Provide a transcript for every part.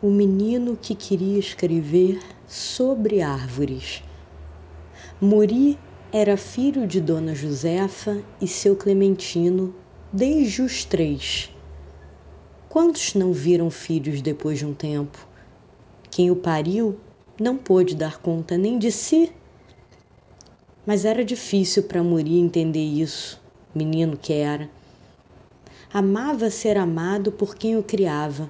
O menino que queria escrever sobre árvores. Muri era filho de Dona Josefa e seu Clementino desde os três. Quantos não viram filhos depois de um tempo? Quem o pariu não pôde dar conta nem de si. Mas era difícil para Muri entender isso, menino que era. Amava ser amado por quem o criava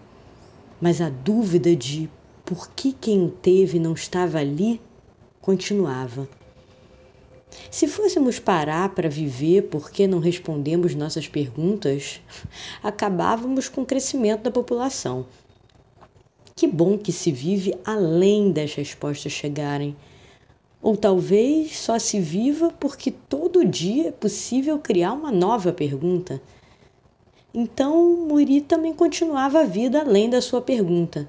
mas a dúvida de por que quem o teve não estava ali continuava. Se fôssemos parar para viver porque não respondemos nossas perguntas, acabávamos com o crescimento da população. Que bom que se vive além das respostas chegarem. Ou talvez só se viva porque todo dia é possível criar uma nova pergunta. Então, Muri também continuava a vida além da sua pergunta.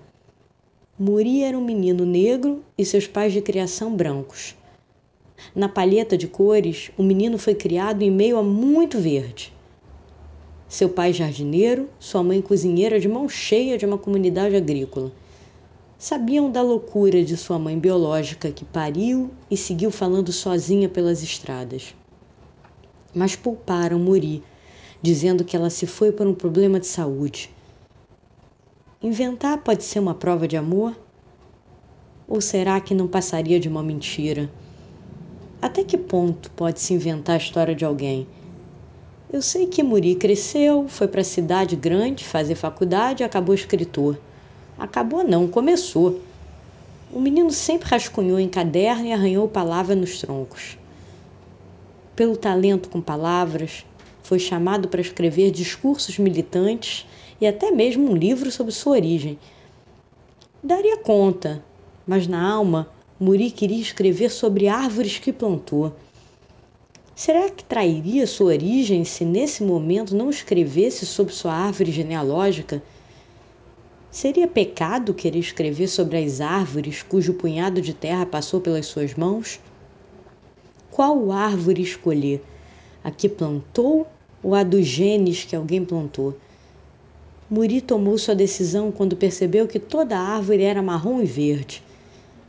Muri era um menino negro e seus pais de criação brancos. Na palheta de cores, o menino foi criado em meio a muito verde. Seu pai jardineiro, sua mãe cozinheira de mão cheia de uma comunidade agrícola. Sabiam da loucura de sua mãe biológica que pariu e seguiu falando sozinha pelas estradas. Mas pouparam Muri dizendo que ela se foi por um problema de saúde. Inventar pode ser uma prova de amor? Ou será que não passaria de uma mentira? Até que ponto pode se inventar a história de alguém? Eu sei que Muri cresceu, foi para a cidade grande fazer faculdade e acabou escritor. Acabou não, começou. O menino sempre rascunhou em caderno e arranhou palavra nos troncos. Pelo talento com palavras, foi chamado para escrever discursos militantes e até mesmo um livro sobre sua origem. Daria conta, mas na alma, Muri queria escrever sobre árvores que plantou. Será que trairia sua origem se nesse momento não escrevesse sobre sua árvore genealógica? Seria pecado querer escrever sobre as árvores cujo punhado de terra passou pelas suas mãos? Qual árvore escolher? A que plantou ou a dos genes que alguém plantou. Muri tomou sua decisão quando percebeu que toda a árvore era marrom e verde.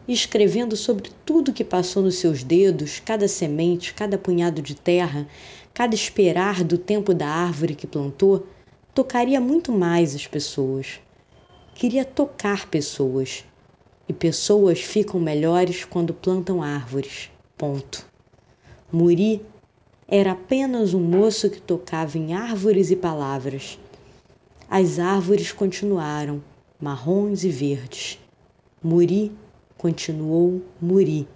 escrevendo sobre tudo que passou nos seus dedos, cada semente, cada punhado de terra, cada esperar do tempo da árvore que plantou, tocaria muito mais as pessoas. Queria tocar pessoas. E pessoas ficam melhores quando plantam árvores. Ponto. Muri era apenas um moço que tocava em árvores e palavras. As árvores continuaram, marrons e verdes. Muri continuou Muri.